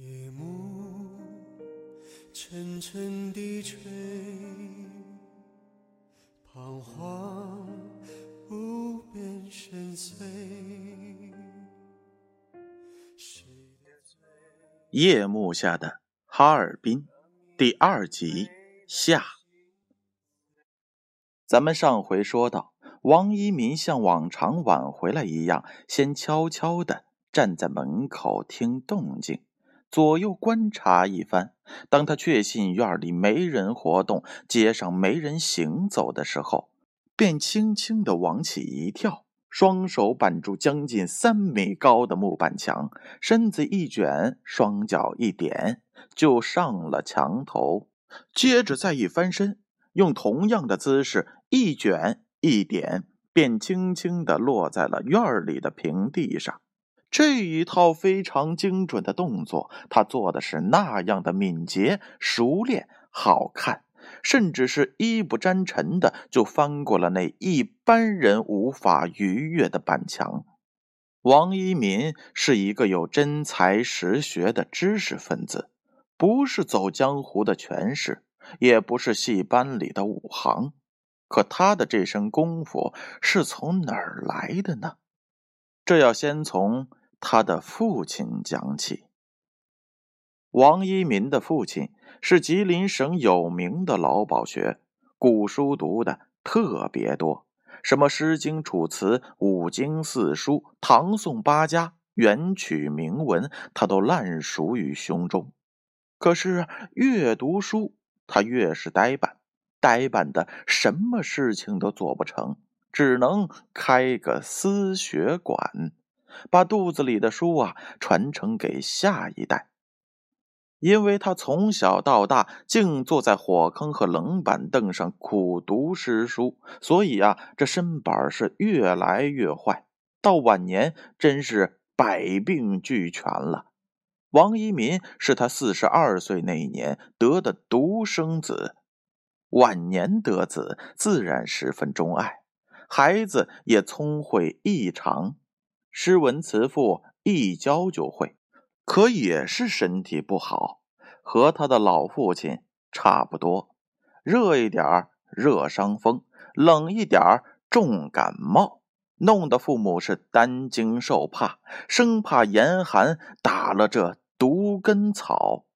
夜幕沉沉低垂，彷徨无边深邃。夜幕下的哈尔滨第二集下。咱们上回说到，王一民像往常晚回来一样，先悄悄地站在门口听动静，左右观察一番。当他确信院里没人活动，街上没人行走的时候，便轻轻地往起一跳，双手扳住将近三米高的木板墙，身子一卷，双脚一点，就上了墙头。接着再一翻身，用同样的姿势一卷一点，便轻轻地落在了院里的平地上。这一套非常精准的动作，他做的是那样的敏捷、熟练、好看，甚至是一不沾尘的就翻过了那一般人无法逾越的板墙。王一民是一个有真才实学的知识分子，不是走江湖的权势，也不是戏班里的武行。可他的这身功夫是从哪儿来的呢？这要先从他的父亲讲起。王一民的父亲是吉林省有名的老饱学，古书读的特别多，什么《诗经》《楚辞》《五经》《四书》《唐宋八家》《元曲》名文，他都烂熟于胸中。可是越读书，他越是呆板，呆板的什么事情都做不成，只能开个私学馆，把肚子里的书啊传承给下一代。因为他从小到大静坐在火坑和冷板凳上苦读诗书，所以啊，这身板是越来越坏，到晚年真是百病俱全了。王一民是他四十二岁那一年得的独生子，晚年得子自然十分钟爱，孩子也聪慧异常，诗文词赋一教就会。可也是身体不好，和他的老父亲差不多，热一点儿热伤风，冷一点儿重感冒，弄得父母是担惊受怕，生怕严寒打了这毒根草。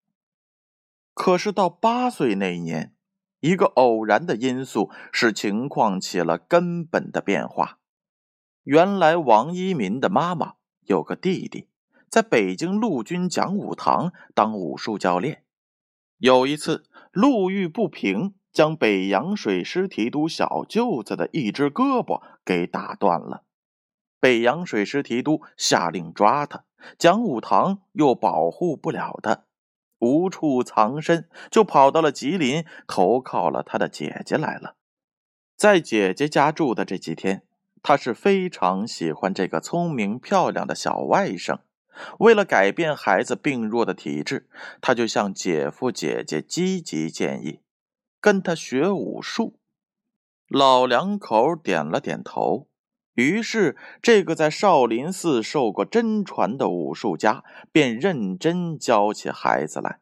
可是到八岁那一年，一个偶然的因素使情况起了根本的变化。原来王一民的妈妈有个弟弟。在北京陆军讲武堂当武术教练，有一次路遇不平，将北洋水师提督小舅子的一只胳膊给打断了。北洋水师提督下令抓他，讲武堂又保护不了他，无处藏身，就跑到了吉林投靠了他的姐姐来了。在姐姐家住的这几天，他是非常喜欢这个聪明漂亮的小外甥。为了改变孩子病弱的体质，他就向姐夫姐姐积极建议，跟他学武术。老两口点了点头。于是，这个在少林寺受过真传的武术家便认真教起孩子来。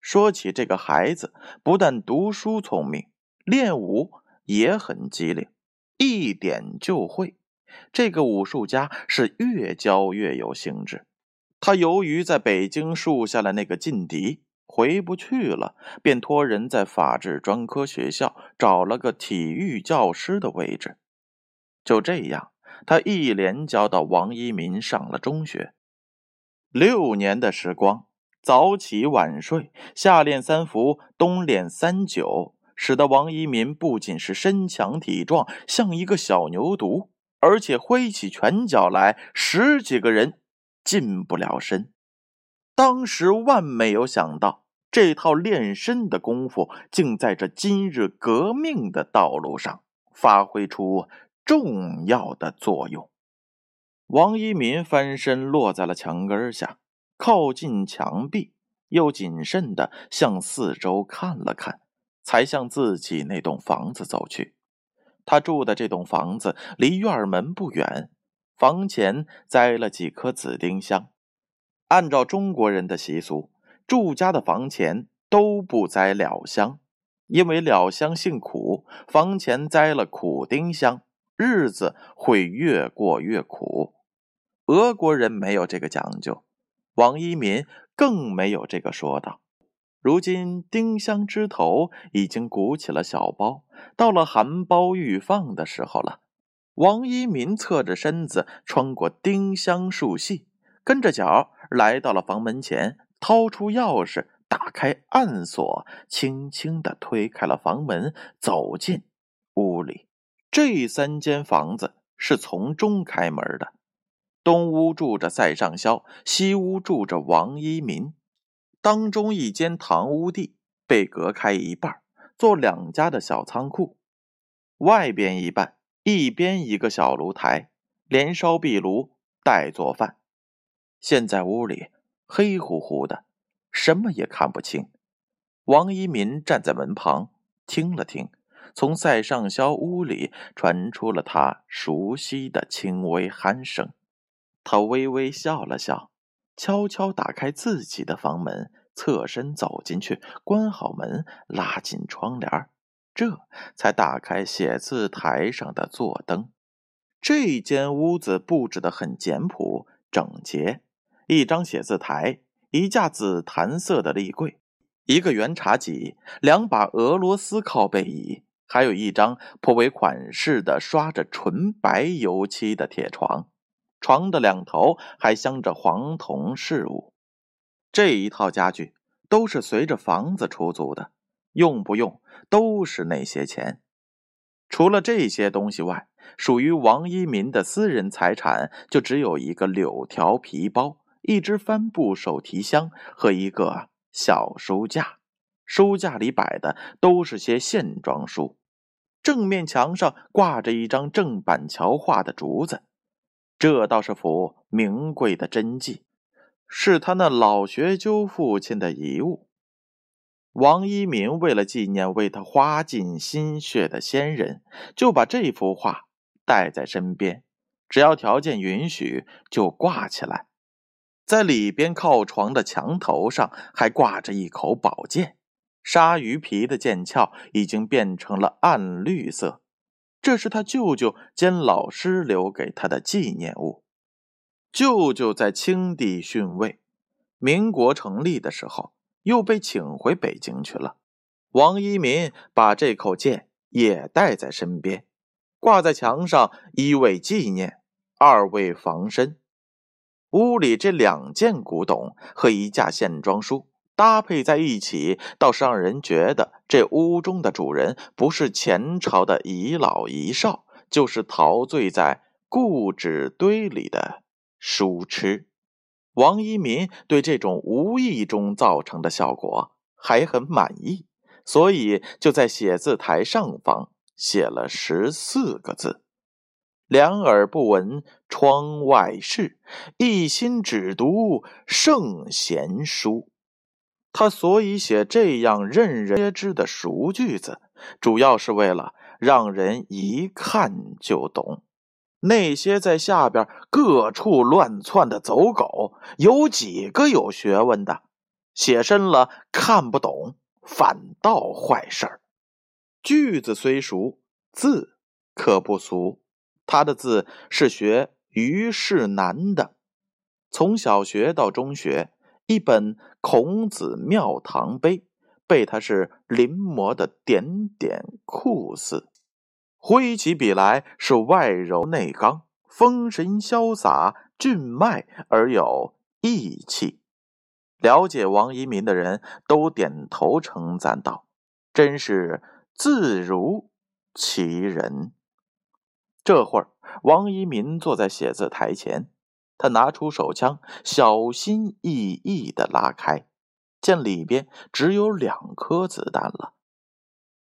说起这个孩子，不但读书聪明，练武也很机灵，一点就会。这个武术家是越教越有兴致。他由于在北京树下了那个劲敌，回不去了，便托人在法制专科学校找了个体育教师的位置。就这样，他一连教到王一民上了中学。六年的时光，早起晚睡，夏练三伏，冬练三九，使得王一民不仅是身强体壮，像一个小牛犊。而且挥起拳脚来，十几个人近不了身。当时万没有想到，这套练身的功夫，竟在这今日革命的道路上发挥出重要的作用。王一民翻身落在了墙根下，靠近墙壁，又谨慎地向四周看了看，才向自己那栋房子走去。他住的这栋房子离院门不远，房前栽了几棵紫丁香。按照中国人的习俗，住家的房前都不栽了香，因为了香性苦，房前栽了苦丁香，日子会越过越苦。俄国人没有这个讲究，王一民更没有这个说道。如今丁香枝头已经鼓起了小苞，到了含苞欲放的时候了。王一民侧着身子穿过丁香树隙，跟着脚来到了房门前，掏出钥匙打开暗锁，轻轻地推开了房门，走进屋里。这三间房子是从中开门的，东屋住着赛上霄，西屋住着王一民。当中一间堂屋地被隔开一半，做两家的小仓库。外边一半，一边一个小炉台，连烧壁炉带做饭。现在屋里黑乎乎的，什么也看不清。王一民站在门旁听了听，从赛上霄屋里传出了他熟悉的轻微鼾声。他微微笑了笑。悄悄打开自己的房门，侧身走进去，关好门，拉紧窗帘，这才打开写字台上的座灯。这间屋子布置的很简朴整洁，一张写字台，一架紫檀色的立柜，一个圆茶几，两把俄罗斯靠背椅，还有一张颇为款式的刷着纯白油漆的铁床。床的两头还镶着黄铜饰物，这一套家具都是随着房子出租的，用不用都是那些钱。除了这些东西外，属于王一民的私人财产就只有一个柳条皮包、一只帆布手提箱和一个小书架。书架里摆的都是些线装书，正面墙上挂着一张郑板桥画的竹子。这倒是幅名贵的真迹，是他那老学究父亲的遗物。王一鸣为了纪念为他花尽心血的先人，就把这幅画带在身边，只要条件允许就挂起来。在里边靠床的墙头上还挂着一口宝剑，鲨鱼皮的剑鞘已经变成了暗绿色。这是他舅舅兼老师留给他的纪念物。舅舅在清帝逊位、民国成立的时候，又被请回北京去了。王一民把这口剑也带在身边，挂在墙上，一为纪念，二为防身。屋里这两件古董和一架线装书。搭配在一起，倒是让人觉得这屋中的主人不是前朝的遗老遗少，就是陶醉在故纸堆里的书痴。王一民对这种无意中造成的效果还很满意，所以就在写字台上方写了十四个字：“两耳不闻窗外事，一心只读圣贤书。”他所以写这样任人皆知的熟句子，主要是为了让人一看就懂。那些在下边各处乱窜的走狗，有几个有学问的？写深了看不懂，反倒坏事。句子虽熟，字可不俗。他的字是学虞世南的，从小学到中学。一本《孔子庙堂碑》被他是临摹的点点酷似，挥起笔来是外柔内刚，风神潇洒，俊迈而有义气。了解王一民的人都点头称赞道：“真是字如其人。”这会儿，王一民坐在写字台前。他拿出手枪，小心翼翼的拉开，见里边只有两颗子弹了。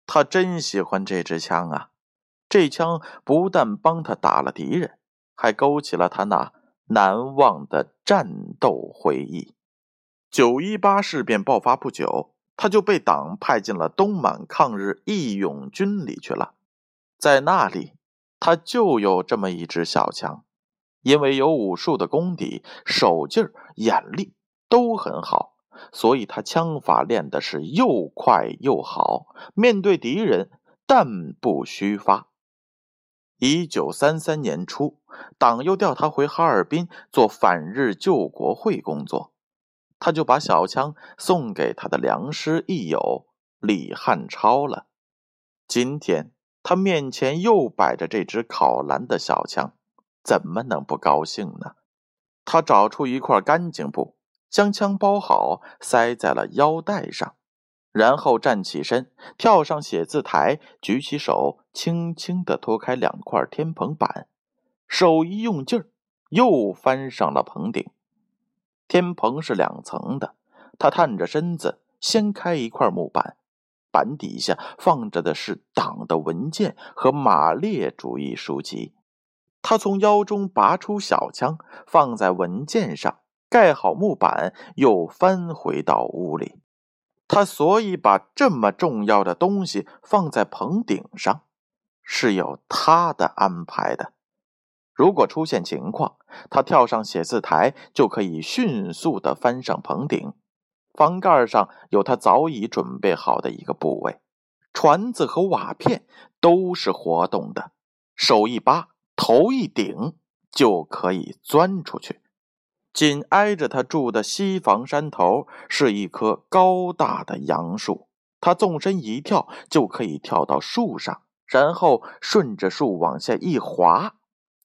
他真喜欢这支枪啊！这枪不但帮他打了敌人，还勾起了他那难忘的战斗回忆。九一八事变爆发不久，他就被党派进了东满抗日义勇军里去了。在那里，他就有这么一支小枪。因为有武术的功底，手劲儿、眼力都很好，所以他枪法练的是又快又好，面对敌人弹不虚发。一九三三年初，党又调他回哈尔滨做反日救国会工作，他就把小枪送给他的良师益友李汉超了。今天他面前又摆着这支考蓝的小枪，怎么能不高兴呢？他找出一块干净布，将枪包好，塞在了腰带上。然后站起身，跳上写字台，举起手，轻轻地拖开两块天棚板，手一用劲儿，又翻上了棚顶。天棚是两层的，他探着身子，掀开一块木板，板底下放着的是党的文件和马列主义书籍。他从腰中拔出小枪，放在文件上，盖好木板，又翻回到屋里。他所以把这么重要的东西放在棚顶上，是有他的安排的。如果出现情况，他跳上写字台就可以迅速的翻上棚顶。房盖上有他早已准备好的一个部位，船子和瓦片都是活动的，手一扒，头一顶，就可以钻出去。紧挨着他住的西房山头是一棵高大的杨树，他纵身一跳就可以跳到树上，然后顺着树往下一滑，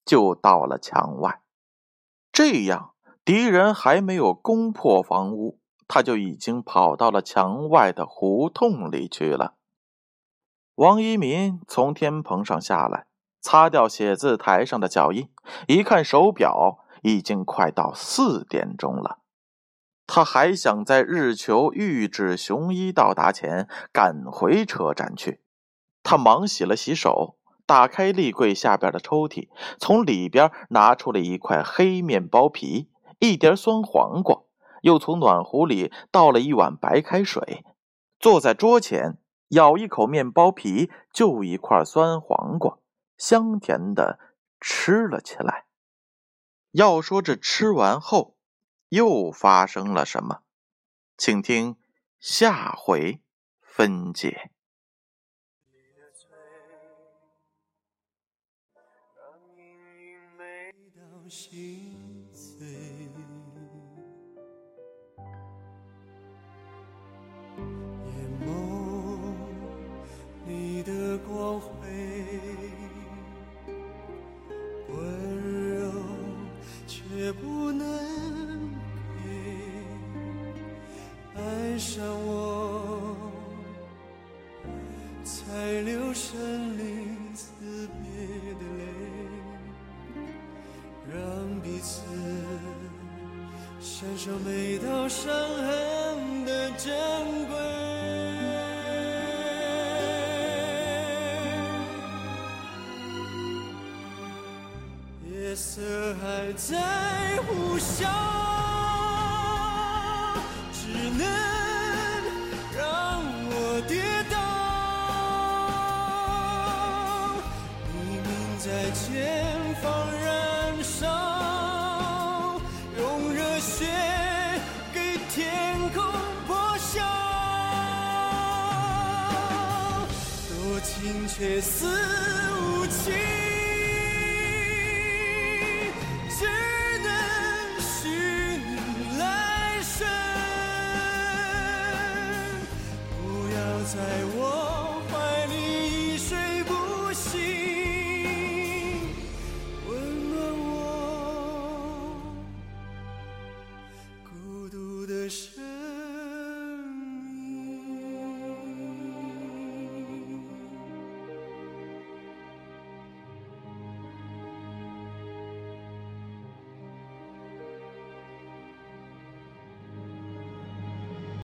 就到了墙外。这样，敌人还没有攻破房屋，他就已经跑到了墙外的胡同里去了。王一民从天棚上下来，擦掉写字台上的脚印，一看手表。已经快到四点钟了，他还想在日求玉指雄一到达前赶回车站去。他忙洗了洗手，打开立柜下边的抽屉，从里边拿出了一块黑面包皮、一碟酸黄瓜，又从暖壶里倒了一碗白开水，坐在桌前，咬一口面包皮，就一块酸黄瓜，香甜的吃了起来。要说这吃完后又发生了什么，请听下回分解。你感受每道伤痕的珍贵。夜色还在呼啸，只能让我跌倒。黎明在前方却似无情。